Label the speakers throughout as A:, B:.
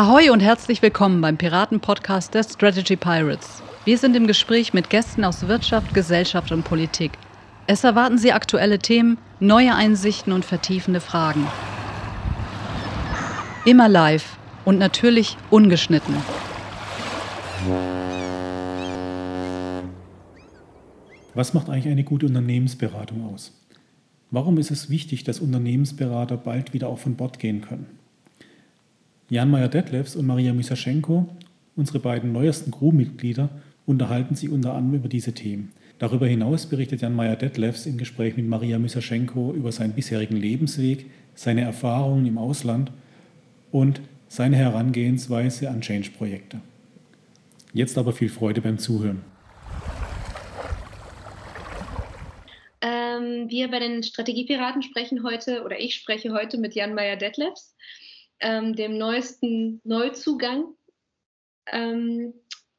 A: Ahoi und herzlich willkommen beim Piraten-Podcast der Strategy Pirates. Wir sind im Gespräch mit Gästen aus Wirtschaft, Gesellschaft und Politik. Es erwarten Sie aktuelle Themen, neue Einsichten und vertiefende Fragen. Immer live und natürlich ungeschnitten.
B: Was macht eigentlich eine gute Unternehmensberatung aus? Warum ist es wichtig, dass Unternehmensberater bald wieder auch von Bord gehen können? Jan Meyer-Detlefs und Maria Misaschenko, unsere beiden neuesten Crewmitglieder, unterhalten sich unter anderem über diese Themen. Darüber hinaus berichtet Jan Meyer-Detlefs im Gespräch mit Maria Misaschenko über seinen bisherigen Lebensweg, seine Erfahrungen im Ausland und seine Herangehensweise an Change-Projekte. Jetzt aber viel Freude beim Zuhören.
C: Ähm, wir bei den Strategiepiraten sprechen heute, oder ich spreche heute mit Jan Meyer-Detlefs, ähm, dem neuesten Neuzugang. Ähm,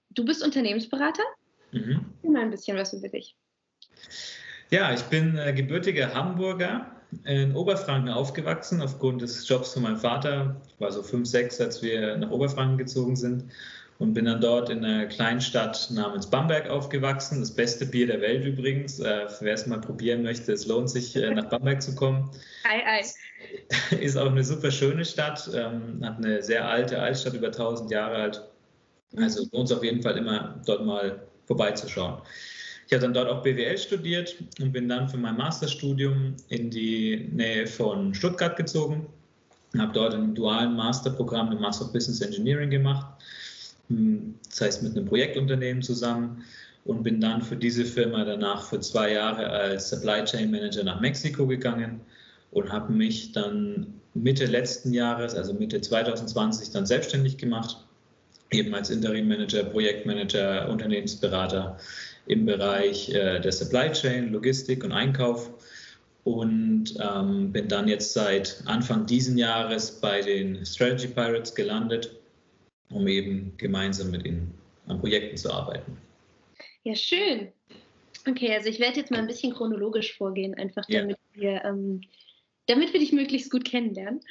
C: du bist Unternehmensberater? Mhm. Mal ein bisschen was über dich.
D: Ja, ich bin äh, gebürtiger Hamburger, in Oberfranken aufgewachsen aufgrund des Jobs von meinem Vater. Ich war so fünf, sechs, als wir nach Oberfranken gezogen sind und bin dann dort in einer kleinen Stadt namens Bamberg aufgewachsen. Das beste Bier der Welt übrigens. Äh, wer es mal probieren möchte, es lohnt sich, äh, nach Bamberg zu kommen.
C: Ei, ei.
D: Ist auch eine super schöne Stadt, ähm, hat eine sehr alte Altstadt, über 1000 Jahre alt. Also lohnt es auf jeden Fall immer, dort mal vorbeizuschauen. Ich habe dann dort auch BWL studiert und bin dann für mein Masterstudium in die Nähe von Stuttgart gezogen. Habe dort ein dualen Masterprogramm im Master of Business Engineering gemacht, das heißt mit einem Projektunternehmen zusammen und bin dann für diese Firma danach für zwei Jahre als Supply Chain Manager nach Mexiko gegangen und habe mich dann Mitte letzten Jahres, also Mitte 2020, dann selbstständig gemacht, eben als Interim Manager, Projektmanager, Unternehmensberater im Bereich äh, der Supply Chain, Logistik und Einkauf und ähm, bin dann jetzt seit Anfang diesen Jahres bei den Strategy Pirates gelandet, um eben gemeinsam mit ihnen an Projekten zu arbeiten.
C: Ja, schön. Okay, also ich werde jetzt mal ein bisschen chronologisch vorgehen, einfach damit, ja. wir, ähm, damit wir dich möglichst gut kennenlernen.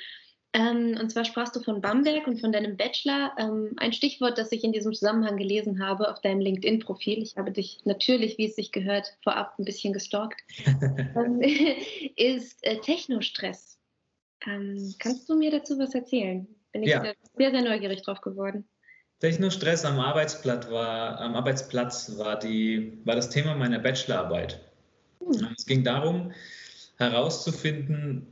C: Ähm, und zwar sprachst du von Bamberg und von deinem Bachelor. Ähm, ein Stichwort, das ich in diesem Zusammenhang gelesen habe auf deinem LinkedIn-Profil. Ich habe dich natürlich, wie es sich gehört, vorab ein bisschen gestalkt. ähm, ist äh, Technostress. Ähm, kannst du mir dazu was erzählen? Bin ich ja. sehr, sehr neugierig drauf geworden.
D: Technostress am Arbeitsplatz war, am Arbeitsplatz war, die, war das Thema meiner Bachelorarbeit. Hm. Es ging darum, herauszufinden,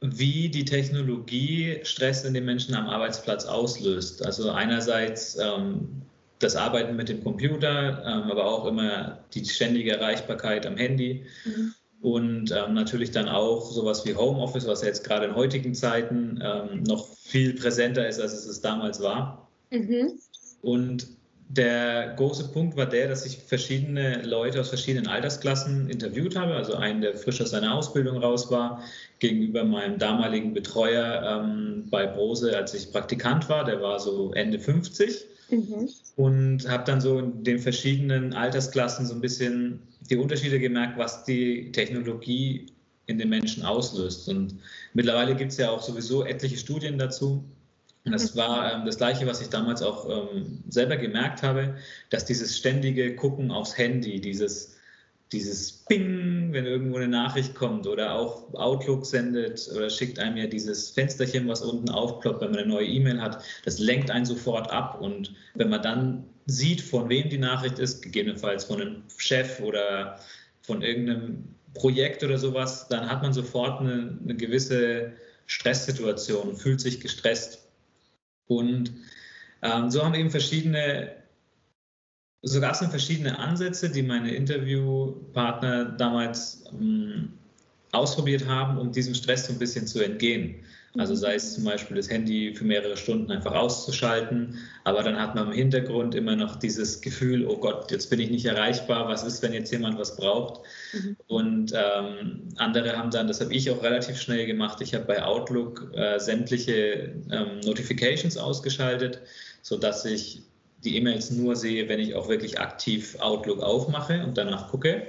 D: wie die Technologie Stress in den Menschen am Arbeitsplatz auslöst. Also einerseits ähm, das Arbeiten mit dem Computer, ähm, aber auch immer die ständige Erreichbarkeit am Handy. Mhm. Und ähm, natürlich dann auch sowas wie Homeoffice, was ja jetzt gerade in heutigen Zeiten ähm, noch viel präsenter ist, als es damals war. Mhm. Und der große Punkt war der, dass ich verschiedene Leute aus verschiedenen Altersklassen interviewt habe. Also einen, der frisch aus seiner Ausbildung raus war, gegenüber meinem damaligen Betreuer ähm, bei Brose, als ich Praktikant war. Der war so Ende 50. Mhm. Und habe dann so in den verschiedenen Altersklassen so ein bisschen die Unterschiede gemerkt, was die Technologie in den Menschen auslöst. Und mittlerweile gibt es ja auch sowieso etliche Studien dazu und das mhm. war ähm, das Gleiche, was ich damals auch ähm, selber gemerkt habe, dass dieses ständige Gucken aufs Handy, dieses, dieses Ping, wenn irgendwo eine Nachricht kommt oder auch Outlook sendet oder schickt einem ja dieses Fensterchen, was unten aufploppt, wenn man eine neue E-Mail hat, das lenkt einen sofort ab. Und wenn man dann sieht, von wem die Nachricht ist, gegebenenfalls von einem Chef oder von irgendeinem Projekt oder sowas, dann hat man sofort eine, eine gewisse Stresssituation, fühlt sich gestresst. Und ähm, so haben eben verschiedene, so gab es dann verschiedene Ansätze, die meine Interviewpartner damals ähm, ausprobiert haben, um diesem Stress so ein bisschen zu entgehen. Also sei es zum Beispiel das Handy für mehrere Stunden einfach auszuschalten, aber dann hat man im Hintergrund immer noch dieses Gefühl, oh Gott, jetzt bin ich nicht erreichbar, was ist, wenn jetzt jemand was braucht? Mhm. Und ähm, andere haben dann, das habe ich auch relativ schnell gemacht, ich habe bei Outlook äh, sämtliche ähm, Notifications ausgeschaltet, sodass ich die E-Mails nur sehe, wenn ich auch wirklich aktiv Outlook aufmache und danach gucke.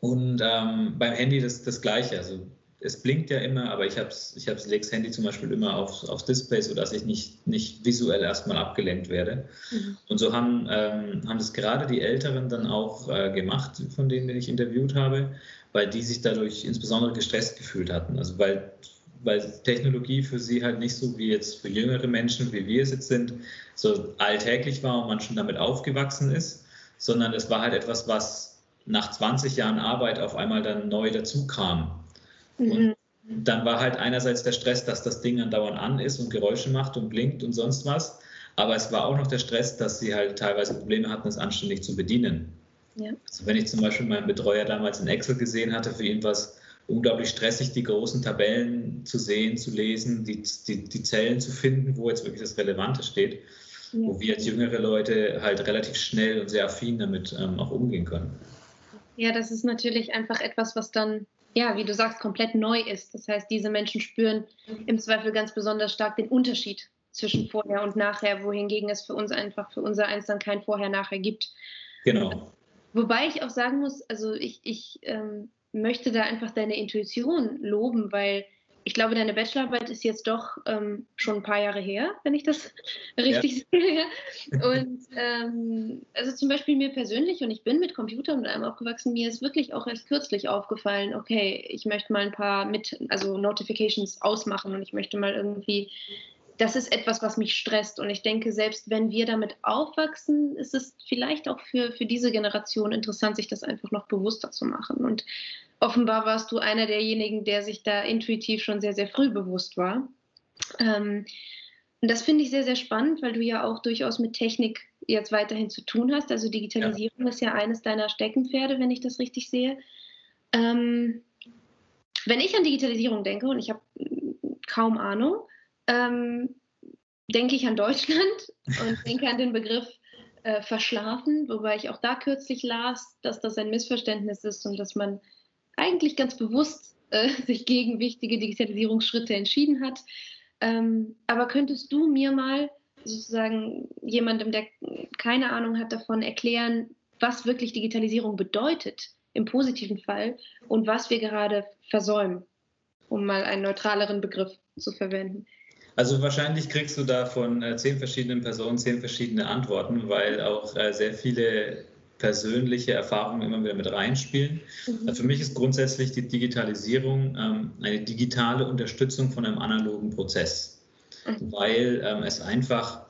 D: Und ähm, beim Handy das, das Gleiche. Also es blinkt ja immer, aber ich, hab's, ich hab's, lege das Handy zum Beispiel immer auf, aufs Display, sodass ich nicht, nicht visuell erstmal abgelenkt werde. Mhm. Und so haben, ähm, haben das gerade die Älteren dann auch äh, gemacht, von denen ich interviewt habe, weil die sich dadurch insbesondere gestresst gefühlt hatten. Also weil, weil Technologie für sie halt nicht so wie jetzt für jüngere Menschen, wie wir es jetzt sind, so alltäglich war und man schon damit aufgewachsen ist, sondern es war halt etwas, was nach 20 Jahren Arbeit auf einmal dann neu dazu kam. Mhm. Und dann war halt einerseits der Stress, dass das Ding andauernd an ist und Geräusche macht und blinkt und sonst was. Aber es war auch noch der Stress, dass sie halt teilweise Probleme hatten, es anständig zu bedienen. Ja. Also wenn ich zum Beispiel meinen Betreuer damals in Excel gesehen hatte, für ihn war es unglaublich stressig, die großen Tabellen zu sehen, zu lesen, die, die, die Zellen zu finden, wo jetzt wirklich das Relevante steht, ja. wo wir als jüngere Leute halt relativ schnell und sehr affin damit ähm, auch umgehen können.
C: Ja, das ist natürlich einfach etwas, was dann ja, wie du sagst, komplett neu ist. Das heißt, diese Menschen spüren im Zweifel ganz besonders stark den Unterschied zwischen vorher und nachher, wohingegen es für uns einfach, für unser Eins dann kein Vorher-Nachher gibt.
D: Genau.
C: Wobei ich auch sagen muss, also ich, ich ähm, möchte da einfach deine Intuition loben, weil ich glaube, deine Bachelorarbeit ist jetzt doch ähm, schon ein paar Jahre her, wenn ich das richtig ja. sehe. Und ähm, also zum Beispiel mir persönlich, und ich bin mit Computern und allem aufgewachsen, mir ist wirklich auch erst kürzlich aufgefallen, okay, ich möchte mal ein paar mit, also Notifications ausmachen und ich möchte mal irgendwie das ist etwas, was mich stresst. Und ich denke, selbst wenn wir damit aufwachsen, ist es vielleicht auch für, für diese Generation interessant, sich das einfach noch bewusster zu machen. Und offenbar warst du einer derjenigen, der sich da intuitiv schon sehr, sehr früh bewusst war. Ähm, und das finde ich sehr, sehr spannend, weil du ja auch durchaus mit Technik jetzt weiterhin zu tun hast. Also Digitalisierung ja. ist ja eines deiner Steckenpferde, wenn ich das richtig sehe. Ähm, wenn ich an Digitalisierung denke, und ich habe kaum Ahnung, ähm, denke ich an Deutschland und denke an den Begriff äh, verschlafen, wobei ich auch da kürzlich las, dass das ein Missverständnis ist und dass man eigentlich ganz bewusst äh, sich gegen wichtige Digitalisierungsschritte entschieden hat. Ähm, aber könntest du mir mal sozusagen jemandem, der keine Ahnung hat davon, erklären, was wirklich Digitalisierung bedeutet im positiven Fall und was wir gerade versäumen, um mal einen neutraleren Begriff zu verwenden?
D: Also wahrscheinlich kriegst du da von äh, zehn verschiedenen Personen zehn verschiedene Antworten, weil auch äh, sehr viele persönliche Erfahrungen immer wieder mit reinspielen. Mhm. Für mich ist grundsätzlich die Digitalisierung ähm, eine digitale Unterstützung von einem analogen Prozess, mhm. weil ähm, es einfach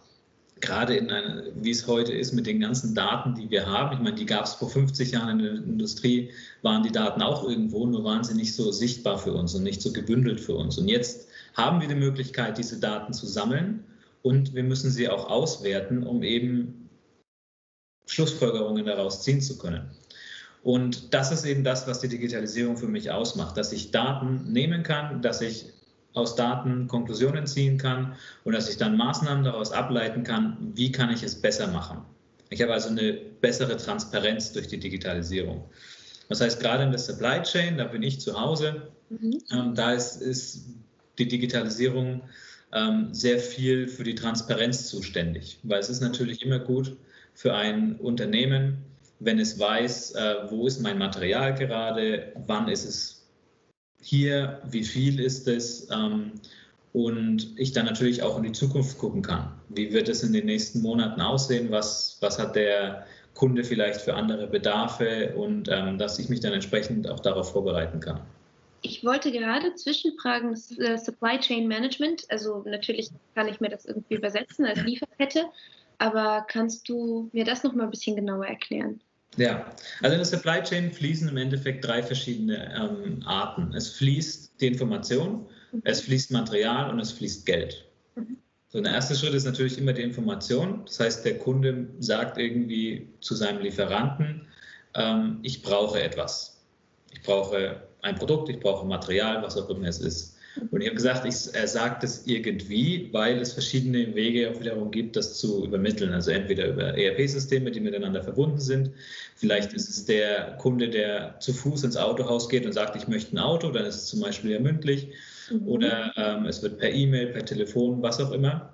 D: gerade in einer, wie es heute ist mit den ganzen Daten, die wir haben, ich meine, die gab es vor 50 Jahren in der Industrie, waren die Daten auch irgendwo, nur waren sie nicht so sichtbar für uns und nicht so gebündelt für uns. Und jetzt haben wir die Möglichkeit, diese Daten zu sammeln und wir müssen sie auch auswerten, um eben Schlussfolgerungen daraus ziehen zu können. Und das ist eben das, was die Digitalisierung für mich ausmacht, dass ich Daten nehmen kann, dass ich aus Daten Konklusionen ziehen kann und dass ich dann Maßnahmen daraus ableiten kann, wie kann ich es besser machen. Ich habe also eine bessere Transparenz durch die Digitalisierung. Das heißt, gerade in der Supply Chain, da bin ich zu Hause, mhm. ähm, da ist, ist die Digitalisierung ähm, sehr viel für die Transparenz zuständig, weil es ist natürlich immer gut für ein Unternehmen, wenn es weiß, äh, wo ist mein Material gerade, wann ist es hier, wie viel ist es ähm, und ich dann natürlich auch in die Zukunft gucken kann. Wie wird es in den nächsten Monaten aussehen? Was, was hat der Kunde vielleicht für andere Bedarfe und ähm, dass ich mich dann entsprechend auch darauf vorbereiten kann.
C: Ich wollte gerade zwischenfragen, äh, Supply Chain Management, also natürlich kann ich mir das irgendwie übersetzen als Lieferkette, aber kannst du mir das noch mal ein bisschen genauer erklären?
D: Ja, also in der Supply Chain fließen im Endeffekt drei verschiedene ähm, Arten. Es fließt die Information, mhm. es fließt Material und es fließt Geld. Mhm. So, der erste Schritt ist natürlich immer die Information. Das heißt, der Kunde sagt irgendwie zu seinem Lieferanten, ähm, ich brauche etwas. Ich brauche ein Produkt, ich brauche Material, was auch immer es ist. Und ich habe gesagt, ich, er sagt es irgendwie, weil es verschiedene Wege auch wiederum gibt, das zu übermitteln. Also entweder über ERP-Systeme, die miteinander verbunden sind. Vielleicht ist es der Kunde, der zu Fuß ins Autohaus geht und sagt, ich möchte ein Auto, dann ist es zum Beispiel ja mündlich. Mhm. Oder ähm, es wird per E-Mail, per Telefon, was auch immer.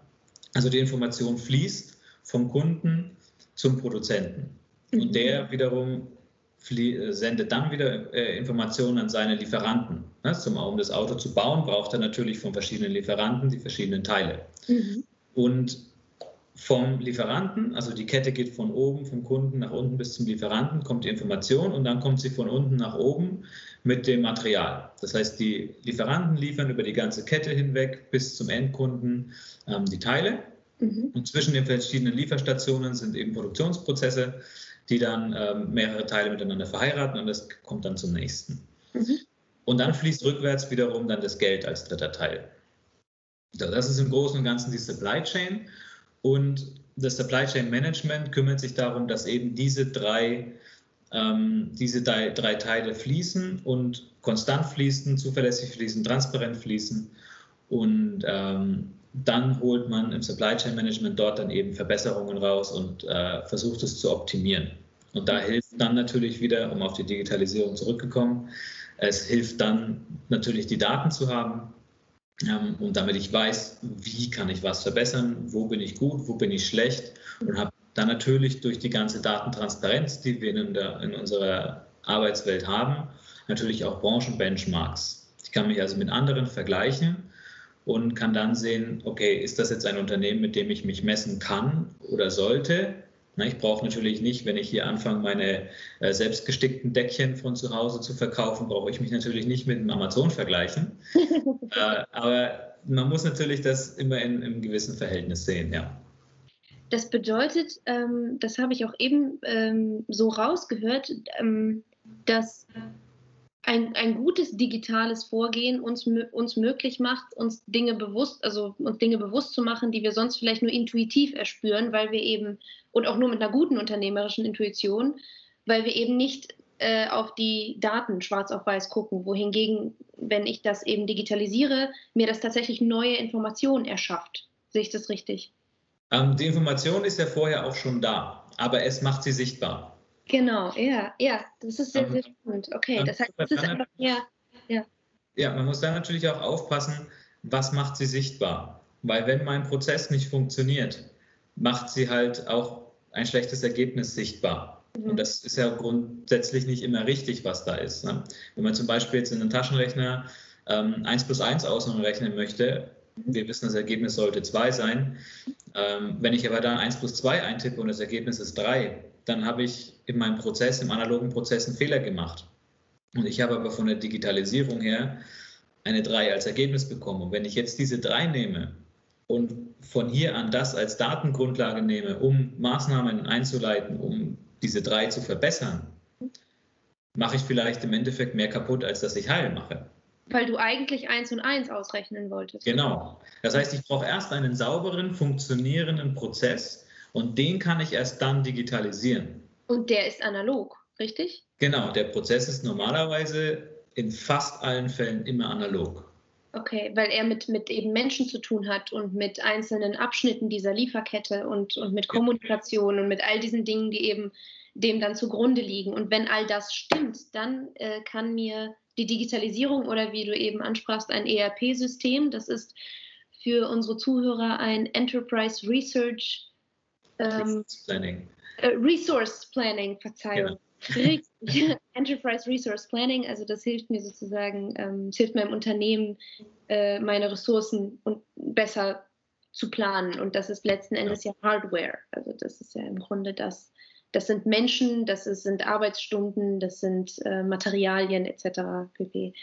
D: Also die Information fließt vom Kunden zum Produzenten. Und mhm. der wiederum sendet dann wieder äh, Informationen an seine Lieferanten. Ne? Zum, um das Auto zu bauen, braucht er natürlich von verschiedenen Lieferanten die verschiedenen Teile. Mhm. Und vom Lieferanten, also die Kette geht von oben, vom Kunden nach unten bis zum Lieferanten, kommt die Information und dann kommt sie von unten nach oben mit dem Material. Das heißt, die Lieferanten liefern über die ganze Kette hinweg bis zum Endkunden ähm, die Teile. Mhm. Und zwischen den verschiedenen Lieferstationen sind eben Produktionsprozesse, die dann ähm, mehrere Teile miteinander verheiraten und das kommt dann zum nächsten. Mhm. Und dann fließt rückwärts wiederum dann das Geld als dritter Teil. Das ist im Großen und Ganzen die Supply Chain. Und das Supply Chain Management kümmert sich darum, dass eben diese drei, ähm, diese drei, drei Teile fließen und konstant fließen, zuverlässig fließen, transparent fließen. Und ähm, dann holt man im Supply Chain Management dort dann eben Verbesserungen raus und äh, versucht es zu optimieren. Und da hilft dann natürlich wieder, um auf die Digitalisierung zurückzukommen, es hilft dann natürlich die Daten zu haben, ähm, und damit ich weiß, wie kann ich was verbessern, wo bin ich gut, wo bin ich schlecht und habe dann natürlich durch die ganze Datentransparenz, die wir in, der, in unserer Arbeitswelt haben, natürlich auch Branchenbenchmarks. Ich kann mich also mit anderen vergleichen und kann dann sehen, okay, ist das jetzt ein Unternehmen, mit dem ich mich messen kann oder sollte? Ich brauche natürlich nicht, wenn ich hier anfange, meine äh, selbstgestickten Deckchen von zu Hause zu verkaufen, brauche ich mich natürlich nicht mit dem Amazon vergleichen. äh, aber man muss natürlich das immer in, einem gewissen Verhältnis sehen, ja.
C: Das bedeutet, ähm, das habe ich auch eben ähm, so rausgehört, ähm, dass ein, ein gutes digitales Vorgehen uns, uns möglich macht, uns Dinge bewusst, also uns Dinge bewusst zu machen, die wir sonst vielleicht nur intuitiv erspüren, weil wir eben, und auch nur mit einer guten unternehmerischen Intuition, weil wir eben nicht äh, auf die Daten schwarz auf weiß gucken, wohingegen, wenn ich das eben digitalisiere, mir das tatsächlich neue Informationen erschafft. Sehe ich das richtig?
D: Ähm, die Information ist ja vorher auch schon da, aber es macht sie sichtbar.
C: Genau, ja, ja, das ist sehr, sehr spannend. Okay, das heißt, das ist einfach, ja,
D: ja. Ja, man muss da natürlich auch aufpassen, was macht sie sichtbar? Weil wenn mein Prozess nicht funktioniert, macht sie halt auch ein schlechtes Ergebnis sichtbar. Mhm. Und das ist ja grundsätzlich nicht immer richtig, was da ist. Ne? Wenn man zum Beispiel jetzt in einem Taschenrechner ähm, 1 plus 1 ausrechnen möchte, mhm. wir wissen, das Ergebnis sollte 2 sein. Ähm, wenn ich aber dann 1 plus 2 eintippe und das Ergebnis ist 3, dann habe ich in meinem Prozess, im analogen Prozess einen Fehler gemacht. Und ich habe aber von der Digitalisierung her eine 3 als Ergebnis bekommen. Und wenn ich jetzt diese 3 nehme und von hier an das als Datengrundlage nehme, um Maßnahmen einzuleiten, um diese 3 zu verbessern, mache ich vielleicht im Endeffekt mehr kaputt, als dass ich heil mache.
C: Weil du eigentlich 1 und 1 ausrechnen wolltest.
D: Genau. Das heißt, ich brauche erst einen sauberen, funktionierenden Prozess, und den kann ich erst dann digitalisieren.
C: Und der ist analog, richtig?
D: Genau, der Prozess ist normalerweise in fast allen Fällen immer analog.
C: Okay, weil er mit, mit eben Menschen zu tun hat und mit einzelnen Abschnitten dieser Lieferkette und, und mit Kommunikation ja. und mit all diesen Dingen, die eben dem dann zugrunde liegen. Und wenn all das stimmt, dann äh, kann mir die Digitalisierung oder wie du eben ansprachst, ein ERP-System, das ist für unsere Zuhörer ein Enterprise Research ähm, Planning. Äh, Resource Planning, Verzeihung. Genau. Enterprise Resource Planning, also das hilft mir sozusagen, ähm, es hilft meinem Unternehmen, äh, meine Ressourcen und besser zu planen. Und das ist letzten Endes ja, ja Hardware. Also das ist ja im Grunde das, das sind Menschen, das ist, sind Arbeitsstunden, das sind äh, Materialien etc. pp.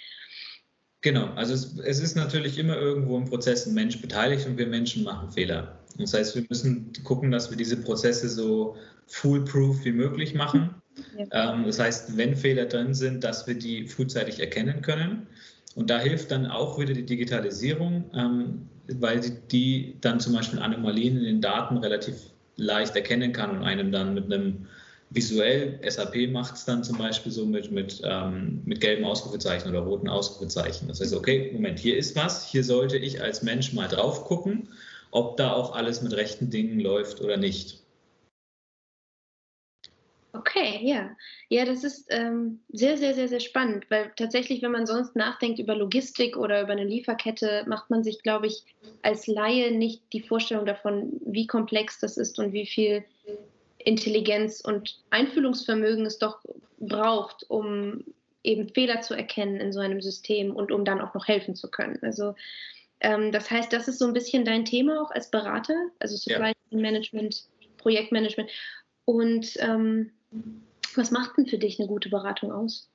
D: Genau, also es, es, ist natürlich immer irgendwo im Prozess ein Mensch beteiligt und wir Menschen machen Fehler. Das heißt, wir müssen gucken, dass wir diese Prozesse so foolproof wie möglich machen. Ja. Ähm, das heißt, wenn Fehler drin sind, dass wir die frühzeitig erkennen können. Und da hilft dann auch wieder die Digitalisierung, ähm, weil die, die dann zum Beispiel Anomalien in den Daten relativ leicht erkennen kann und einem dann mit einem visuell, SAP macht es dann zum Beispiel so mit, mit, ähm, mit gelben Ausrufezeichen oder roten Ausrufezeichen. Das heißt, okay, Moment, hier ist was, hier sollte ich als Mensch mal drauf gucken, ob da auch alles mit rechten Dingen läuft oder nicht.
C: Okay, ja. Ja, das ist ähm, sehr, sehr, sehr, sehr spannend, weil tatsächlich, wenn man sonst nachdenkt über Logistik oder über eine Lieferkette, macht man sich, glaube ich, als Laie nicht die Vorstellung davon, wie komplex das ist und wie viel Intelligenz und Einfühlungsvermögen es doch braucht, um eben Fehler zu erkennen in so einem System und um dann auch noch helfen zu können. Also ähm, das heißt, das ist so ein bisschen dein Thema auch als Berater, also Supply Chain Management, Projektmanagement. Und ähm, was macht denn für dich eine gute Beratung aus?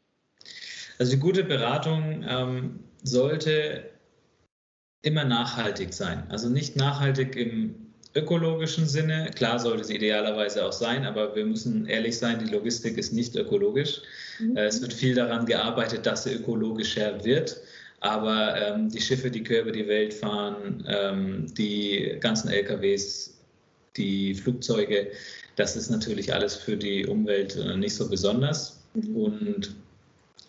D: Also die gute Beratung ähm, sollte immer nachhaltig sein. Also nicht nachhaltig im ökologischen Sinne. Klar sollte sie idealerweise auch sein, aber wir müssen ehrlich sein, die Logistik ist nicht ökologisch. Mhm. Äh, es wird viel daran gearbeitet, dass sie ökologischer wird. Aber ähm, die Schiffe, die quer über die Welt fahren, ähm, die ganzen LKWs, die Flugzeuge, das ist natürlich alles für die Umwelt äh, nicht so besonders. Mhm. Und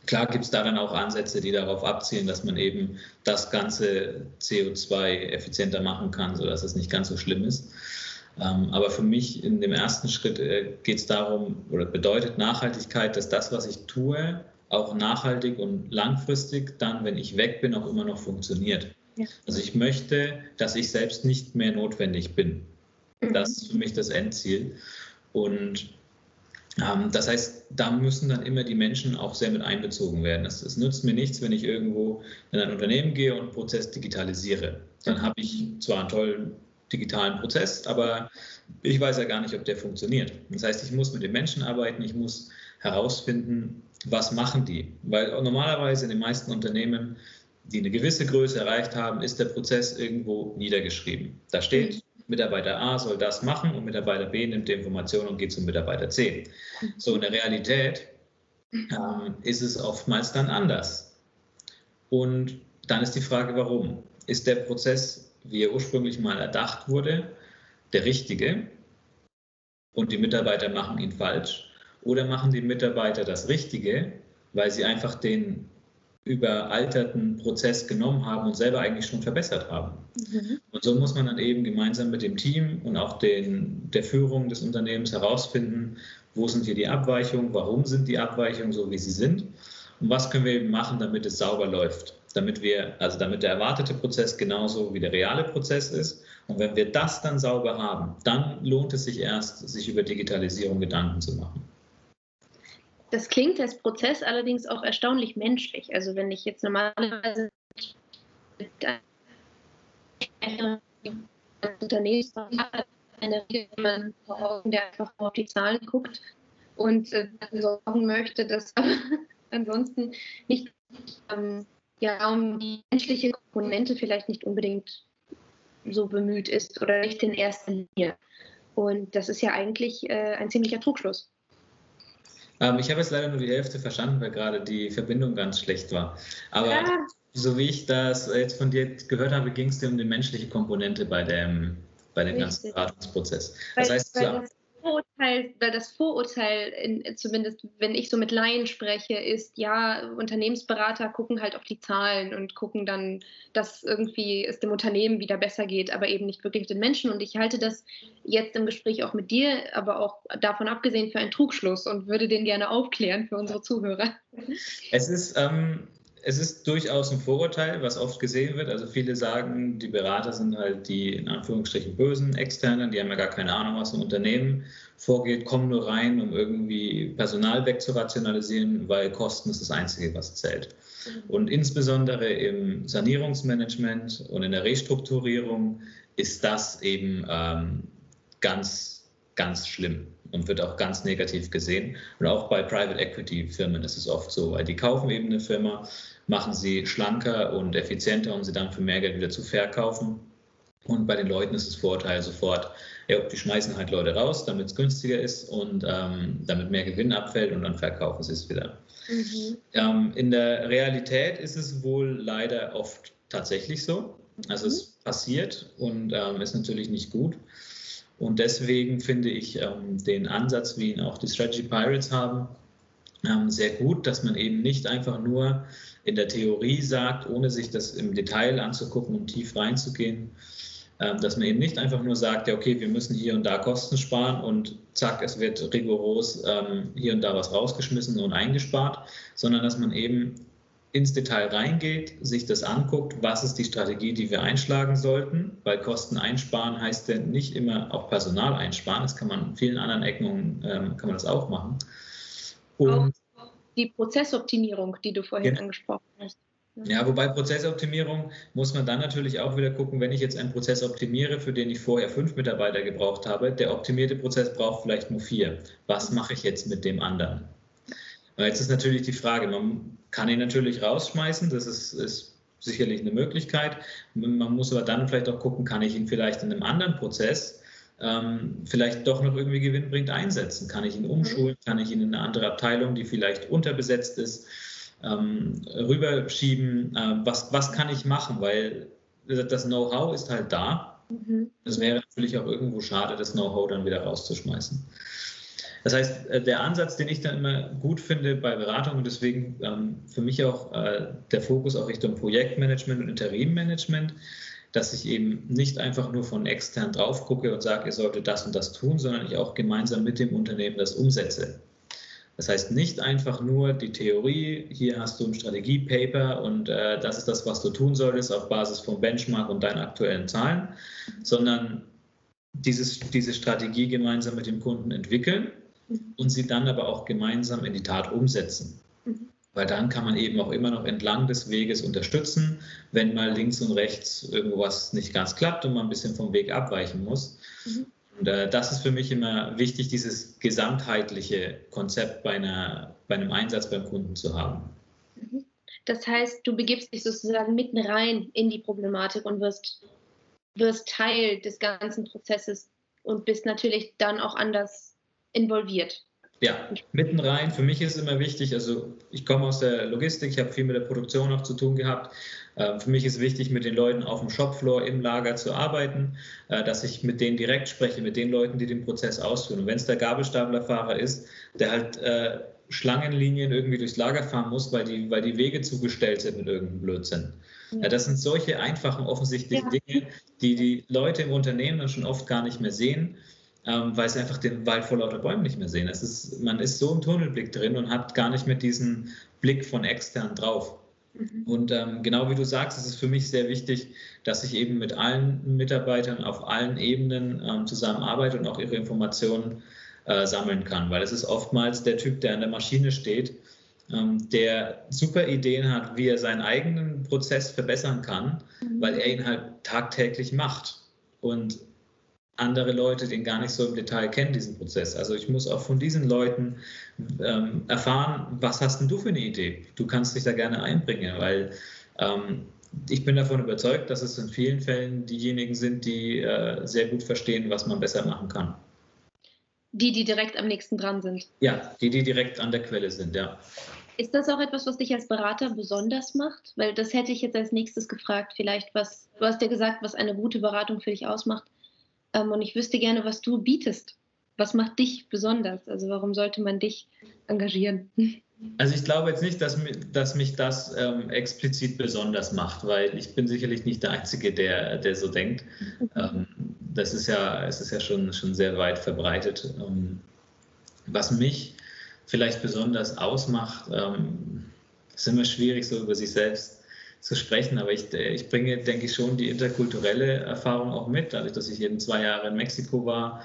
D: klar gibt es da dann auch Ansätze, die darauf abzielen, dass man eben das ganze CO2 effizienter machen kann, sodass es nicht ganz so schlimm ist. Ähm, aber für mich in dem ersten Schritt äh, geht es darum oder bedeutet Nachhaltigkeit, dass das, was ich tue, auch nachhaltig und langfristig dann, wenn ich weg bin, auch immer noch funktioniert. Ja. Also ich möchte, dass ich selbst nicht mehr notwendig bin. Mhm. Das ist für mich das Endziel. Und das heißt, da müssen dann immer die Menschen auch sehr mit einbezogen werden. Es, es nützt mir nichts, wenn ich irgendwo in ein Unternehmen gehe und Prozess digitalisiere. Dann habe ich zwar einen tollen digitalen Prozess, aber ich weiß ja gar nicht, ob der funktioniert. Das heißt, ich muss mit den Menschen arbeiten, ich muss herausfinden, was machen die. Weil normalerweise in den meisten Unternehmen, die eine gewisse Größe erreicht haben, ist der Prozess irgendwo niedergeschrieben. Da steht, Mitarbeiter A soll das machen und Mitarbeiter B nimmt die Information und geht zum Mitarbeiter C. So in der Realität ähm, ist es oftmals dann anders. Und dann ist die Frage, warum? Ist der Prozess, wie er ursprünglich mal erdacht wurde, der richtige und die Mitarbeiter machen ihn falsch? Oder machen die Mitarbeiter das Richtige, weil sie einfach den überalterten Prozess genommen haben und selber eigentlich schon verbessert haben. Mhm. Und so muss man dann eben gemeinsam mit dem Team und auch den, der Führung des Unternehmens herausfinden, wo sind hier die Abweichungen, warum sind die Abweichungen so, wie sie sind und was können wir eben machen, damit es sauber läuft, damit wir, also damit der erwartete Prozess genauso wie der reale Prozess ist. Und wenn wir das dann sauber haben, dann lohnt es sich erst, sich über Digitalisierung Gedanken zu machen.
C: Das klingt als Prozess allerdings auch erstaunlich menschlich. Also wenn ich jetzt normalerweise Unternehmensberater eine man der einfach auf die Zahlen guckt und äh, sorgen möchte, dass ansonsten nicht ähm, ja, um die menschliche Komponente vielleicht nicht unbedingt so bemüht ist oder nicht in erster Linie. Und das ist ja eigentlich äh, ein ziemlicher Trugschluss.
D: Ähm, ich habe jetzt leider nur die Hälfte verstanden, weil gerade die Verbindung ganz schlecht war. Aber ja. so wie ich das jetzt von dir gehört habe, ging es dir um die menschliche Komponente bei dem, bei dem ganzen Beratungsprozess.
C: Das heißt, das Vorurteil, weil das Vorurteil, in, zumindest wenn ich so mit Laien spreche, ist, ja, Unternehmensberater gucken halt auf die Zahlen und gucken dann, dass irgendwie es dem Unternehmen wieder besser geht, aber eben nicht wirklich den Menschen. Und ich halte das jetzt im Gespräch auch mit dir, aber auch davon abgesehen für einen Trugschluss und würde den gerne aufklären für unsere Zuhörer.
D: Es ist, ähm, es ist durchaus ein Vorurteil, was oft gesehen wird. Also viele sagen, die Berater sind halt die in Anführungsstrichen bösen Externen, die haben ja gar keine Ahnung, was im Unternehmen vorgeht, kommen nur rein, um irgendwie Personal wegzurationalisieren, weil Kosten ist das Einzige, was zählt. Und insbesondere im Sanierungsmanagement und in der Restrukturierung ist das eben ähm, ganz, ganz schlimm und wird auch ganz negativ gesehen. Und auch bei Private Equity Firmen ist es oft so, weil die kaufen eben eine Firma, machen sie schlanker und effizienter, um sie dann für mehr Geld wieder zu verkaufen. Und bei den Leuten ist das Vorteil sofort, ja, die schmeißen halt Leute raus, damit es günstiger ist und ähm, damit mehr Gewinn abfällt und dann verkaufen sie es wieder. Mhm. Ähm, in der Realität ist es wohl leider oft tatsächlich so. Also mhm. es passiert und ähm, ist natürlich nicht gut. Und deswegen finde ich ähm, den Ansatz, wie ihn auch die Strategy Pirates haben, sehr gut, dass man eben nicht einfach nur in der Theorie sagt, ohne sich das im Detail anzugucken und tief reinzugehen, ähm, dass man eben nicht einfach nur sagt, ja, okay, wir müssen hier und da Kosten sparen und zack, es wird rigoros ähm, hier und da was rausgeschmissen und eingespart, sondern dass man eben ins Detail reingeht, sich das anguckt, was ist die Strategie, die wir einschlagen sollten, weil Kosten einsparen heißt ja nicht immer auch Personal einsparen, das kann man in vielen anderen Ecken ähm, kann man das auch machen. Und
C: die Prozessoptimierung, die du vorhin ja. angesprochen hast.
D: Ja, wobei Prozessoptimierung muss man dann natürlich auch wieder gucken, wenn ich jetzt einen Prozess optimiere, für den ich vorher fünf Mitarbeiter gebraucht habe, der optimierte Prozess braucht vielleicht nur vier. Was mache ich jetzt mit dem anderen? Und jetzt ist natürlich die Frage, man kann ihn natürlich rausschmeißen, das ist, ist sicherlich eine Möglichkeit. Man muss aber dann vielleicht auch gucken, kann ich ihn vielleicht in einem anderen Prozess ähm, vielleicht doch noch irgendwie gewinnbringend einsetzen? Kann ich ihn umschulen? Kann ich ihn in eine andere Abteilung, die vielleicht unterbesetzt ist? ähm, rüberschieben, äh, was, was kann ich machen, weil das Know-how ist halt da. Mhm. Es wäre natürlich auch irgendwo schade, das Know-how dann wieder rauszuschmeißen. Das heißt, äh, der Ansatz, den ich dann immer gut finde bei Beratung und deswegen ähm, für mich auch äh, der Fokus auch Richtung Projektmanagement und Interimmanagement, dass ich eben nicht einfach nur von extern drauf gucke und sage, ihr solltet das und das tun, sondern ich auch gemeinsam mit dem Unternehmen das umsetze. Das heißt nicht einfach nur die Theorie, hier hast du ein Strategiepaper und äh, das ist das, was du tun solltest auf Basis von Benchmark und deinen aktuellen Zahlen, sondern dieses, diese Strategie gemeinsam mit dem Kunden entwickeln und sie dann aber auch gemeinsam in die Tat umsetzen. Weil dann kann man eben auch immer noch entlang des Weges unterstützen, wenn mal links und rechts irgendwas nicht ganz klappt und man ein bisschen vom Weg abweichen muss. Mhm. Und äh, das ist für mich immer wichtig, dieses gesamtheitliche Konzept bei, einer, bei einem Einsatz beim Kunden zu haben.
C: Mhm. Das heißt, du begibst dich sozusagen mitten rein in die Problematik und wirst, wirst Teil des ganzen Prozesses und bist natürlich dann auch anders involviert.
D: Ja, mitten rein. Für mich ist immer wichtig, also ich komme aus der Logistik, ich habe viel mit der Produktion auch zu tun gehabt. Ähm, für mich ist wichtig, mit den Leuten auf dem Shopfloor im Lager zu arbeiten, äh, dass ich mit denen direkt spreche, mit den Leuten, die den Prozess ausführen. Und wenn es der Gabelstaplerfahrer ist, der halt äh, Schlangenlinien irgendwie durchs Lager fahren muss, weil die, weil die Wege zugestellt sind mit irgendeinem Blödsinn. Ja, das sind solche einfachen, offensichtlichen ja. Dinge, die die Leute im Unternehmen dann schon oft gar nicht mehr sehen ähm, weil sie einfach den Wald vor lauter Bäumen nicht mehr sehen. Es ist, man ist so im Tunnelblick drin und hat gar nicht mehr diesen Blick von extern drauf. Mhm. Und ähm, genau wie du sagst, ist es für mich sehr wichtig, dass ich eben mit allen Mitarbeitern auf allen Ebenen ähm, zusammenarbeite und auch ihre Informationen äh, sammeln kann, weil es ist oftmals der Typ, der an der Maschine steht, ähm, der super Ideen hat, wie er seinen eigenen Prozess verbessern kann, mhm. weil er ihn halt tagtäglich macht. Und andere Leute den gar nicht so im Detail kennen, diesen Prozess. Also ich muss auch von diesen Leuten ähm, erfahren, was hast denn du für eine Idee? Du kannst dich da gerne einbringen, weil ähm, ich bin davon überzeugt, dass es in vielen Fällen diejenigen sind, die äh, sehr gut verstehen, was man besser machen kann.
C: Die, die direkt am nächsten dran sind.
D: Ja, die, die direkt an der Quelle sind, ja.
C: Ist das auch etwas, was dich als Berater besonders macht? Weil das hätte ich jetzt als nächstes gefragt. Vielleicht, was, du hast ja gesagt, was eine gute Beratung für dich ausmacht. Ähm, und ich wüsste gerne, was du bietest. Was macht dich besonders? Also warum sollte man dich engagieren?
D: Also ich glaube jetzt nicht, dass, dass mich das ähm, explizit besonders macht, weil ich bin sicherlich nicht der Einzige, der, der so denkt. Ähm, das ist ja, es ist ja schon, schon sehr weit verbreitet. Ähm, was mich vielleicht besonders ausmacht, ähm, ist immer schwierig, so über sich selbst zu sprechen. Aber ich, ich bringe, denke ich, schon die interkulturelle Erfahrung auch mit, dadurch, dass ich eben zwei Jahre in Mexiko war.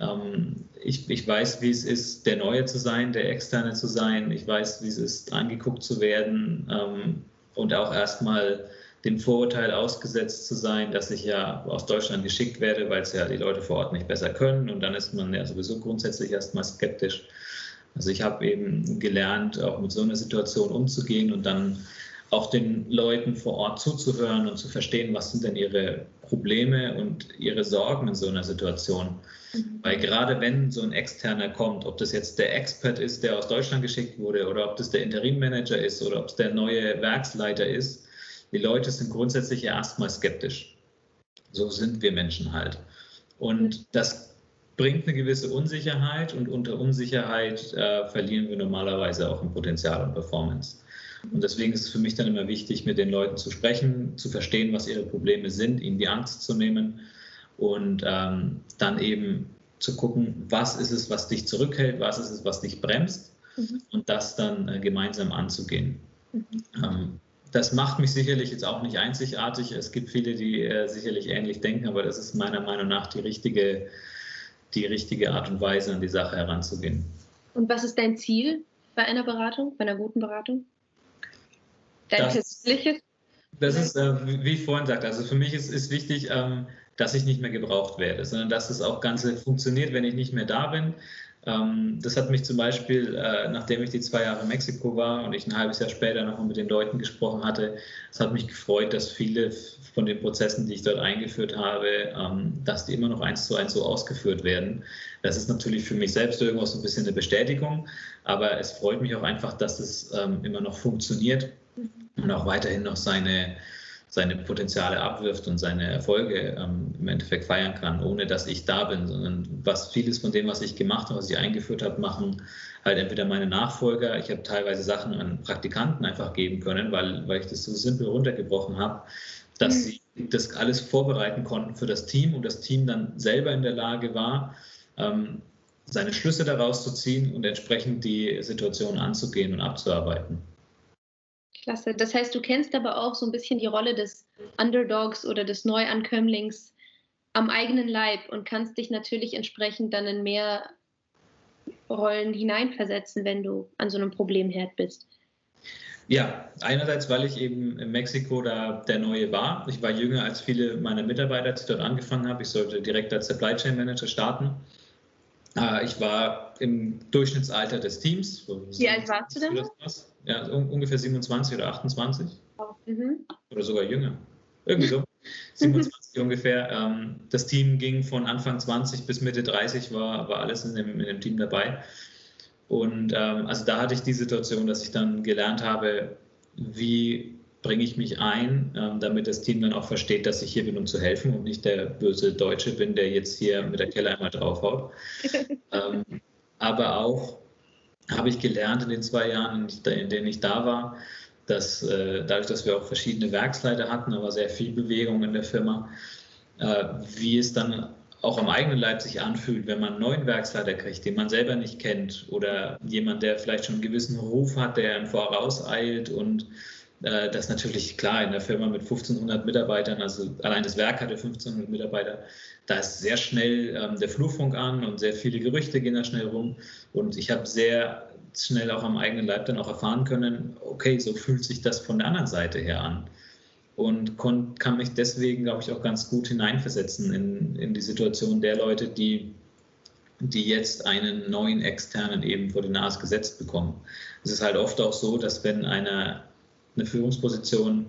D: Ähm, ich, ich weiß, wie es ist, der Neue zu sein, der Externe zu sein. Ich weiß, wie es ist, angeguckt zu werden ähm, und auch erstmal dem Vorurteil ausgesetzt zu sein, dass ich ja aus Deutschland geschickt werde, weil es ja die Leute vor Ort nicht besser können. Und dann ist man ja sowieso grundsätzlich erstmal skeptisch. Also ich habe eben gelernt, auch mit so einer Situation umzugehen und dann auch den Leuten vor Ort zuzuhören und zu verstehen, was sind denn ihre Probleme und ihre Sorgen in so einer Situation. Mhm. Weil gerade wenn so ein Externer kommt, ob das jetzt der Expert ist, der aus Deutschland geschickt wurde, oder ob das der Interimmanager ist, oder ob es der neue Werksleiter ist, die Leute sind grundsätzlich erstmal skeptisch. So sind wir Menschen halt. Und mhm. das bringt eine gewisse Unsicherheit und unter Unsicherheit äh, verlieren wir normalerweise auch im Potenzial und Performance. Und deswegen ist es für mich dann immer wichtig, mit den Leuten zu sprechen, zu verstehen, was ihre Probleme sind, ihnen die Angst zu nehmen und ähm, dann eben zu gucken, was ist es, was dich zurückhält, was ist es, was dich bremst mhm. und das dann äh, gemeinsam anzugehen. Mhm. Ähm, das macht mich sicherlich jetzt auch nicht einzigartig. Es gibt viele, die äh, sicherlich ähnlich denken, aber das ist meiner Meinung nach die richtige, die richtige Art und Weise, an die Sache heranzugehen.
C: Und was ist dein Ziel bei einer Beratung, bei einer guten Beratung? Dein
D: das,
C: persönliches?
D: Das ist, äh, wie ich vorhin sagte, also für mich ist, ist wichtig, ähm, dass ich nicht mehr gebraucht werde, sondern dass das auch Ganze funktioniert, wenn ich nicht mehr da bin. Ähm, das hat mich zum Beispiel, äh, nachdem ich die zwei Jahre in Mexiko war und ich ein halbes Jahr später noch mit den Leuten gesprochen hatte, es hat mich gefreut, dass viele von den Prozessen, die ich dort eingeführt habe, ähm, dass die immer noch eins zu eins so ausgeführt werden. Das ist natürlich für mich selbst irgendwo so ein bisschen eine Bestätigung, aber es freut mich auch einfach, dass es ähm, immer noch funktioniert und auch weiterhin noch seine seine Potenziale abwirft und seine Erfolge ähm, im Endeffekt feiern kann, ohne dass ich da bin, sondern was vieles von dem, was ich gemacht habe, was ich eingeführt habe, machen halt entweder meine Nachfolger. Ich habe teilweise Sachen an Praktikanten einfach geben können, weil, weil ich das so simpel runtergebrochen habe, dass mhm. sie das alles vorbereiten konnten für das Team und das Team dann selber in der Lage war, ähm, seine Schlüsse daraus zu ziehen und entsprechend die Situation anzugehen und abzuarbeiten.
C: Klasse. Das heißt, du kennst aber auch so ein bisschen die Rolle des Underdogs oder des Neuankömmlings am eigenen Leib und kannst dich natürlich entsprechend dann in mehr Rollen hineinversetzen, wenn du an so einem Problemherd bist.
D: Ja, einerseits, weil ich eben in Mexiko da der Neue war. Ich war jünger als viele meiner Mitarbeiter, als ich dort angefangen habe. Ich sollte direkt als Supply Chain Manager starten. Äh, ich war im Durchschnittsalter des Teams.
C: Wie alt warst du denn?
D: Ja, ungefähr 27 oder 28. Mhm. Oder sogar jünger. Irgendwie so. 27 ungefähr. Ähm, das Team ging von Anfang 20 bis Mitte 30, war, war alles in dem, in dem Team dabei. Und ähm, also da hatte ich die Situation, dass ich dann gelernt habe, wie bringe ich mich ein, ähm, damit das Team dann auch versteht, dass ich hier bin, um zu helfen und nicht der böse Deutsche bin, der jetzt hier mit der Kelle einmal draufhaut. ähm, aber auch habe ich gelernt in den zwei Jahren, in denen ich da war, dass äh, dadurch, dass wir auch verschiedene Werksleiter hatten, aber sehr viel Bewegung in der Firma, äh, wie es dann auch am eigenen Leib sich anfühlt, wenn man einen neuen Werksleiter kriegt, den man selber nicht kennt oder jemand, der vielleicht schon einen gewissen Ruf hat, der im Voraus eilt und das natürlich klar in der Firma mit 1500 Mitarbeitern, also allein das Werk hatte 1500 Mitarbeiter, da ist sehr schnell ähm, der Flurfunk an und sehr viele Gerüchte gehen da schnell rum. Und ich habe sehr schnell auch am eigenen Leib dann auch erfahren können, okay, so fühlt sich das von der anderen Seite her an. Und kann mich deswegen, glaube ich, auch ganz gut hineinversetzen in, in die Situation der Leute, die, die jetzt einen neuen externen eben vor die Nase gesetzt bekommen. Es ist halt oft auch so, dass wenn eine, eine Führungsposition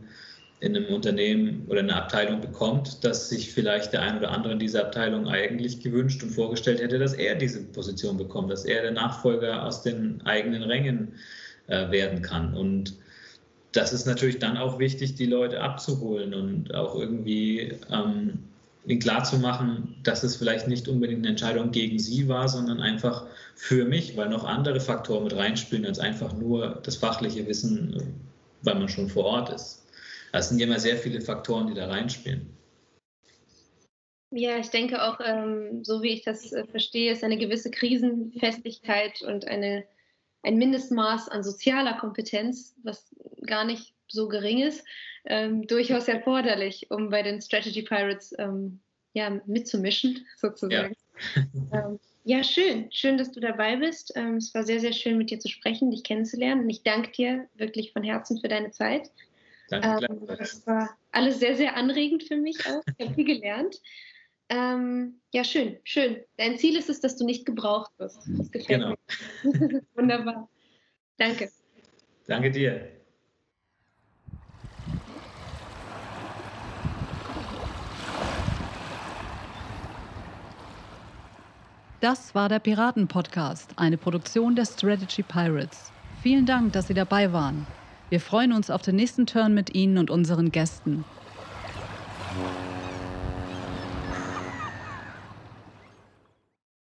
D: in einem Unternehmen oder einer Abteilung bekommt, dass sich vielleicht der ein oder andere in dieser Abteilung eigentlich gewünscht und vorgestellt hätte, dass er diese Position bekommt, dass er der Nachfolger aus den eigenen Rängen äh, werden kann. Und das ist natürlich dann auch wichtig, die Leute abzuholen und auch irgendwie ähm, ihnen klarzumachen, dass es vielleicht nicht unbedingt eine Entscheidung gegen sie war, sondern einfach für mich, weil noch andere Faktoren mit reinspielen als einfach nur das fachliche Wissen, weil man schon vor Ort ist. Das sind ja immer sehr viele Faktoren, die da reinspielen.
C: Ja, ich denke auch, ähm, so wie ich das äh, verstehe, ist eine gewisse Krisenfestigkeit und eine, ein Mindestmaß an sozialer Kompetenz, was gar nicht so gering ist, ähm, durchaus erforderlich, um bei den Strategy Pirates ähm, ja, mitzumischen, sozusagen. Ja. Ja. schön. Schön, dass du dabei bist. Ähm, es war sehr, sehr schön, mit dir zu sprechen, dich kennenzulernen. Und ich danke dir wirklich von Herzen für deine Zeit. Danke, ähm, das war alles sehr, sehr anregend für mich auch. Ich habe viel gelernt. Ähm, ja, schön, schön. Dein Ziel ist es, dass du nicht gebraucht wirst. Das gefällt genau. mir. Wunderbar. Danke.
D: Danke dir.
A: Das war der Piraten-Podcast, eine Produktion der Strategy Pirates. Vielen Dank, dass Sie dabei waren. Wir freuen uns auf den nächsten Turn mit Ihnen und unseren Gästen.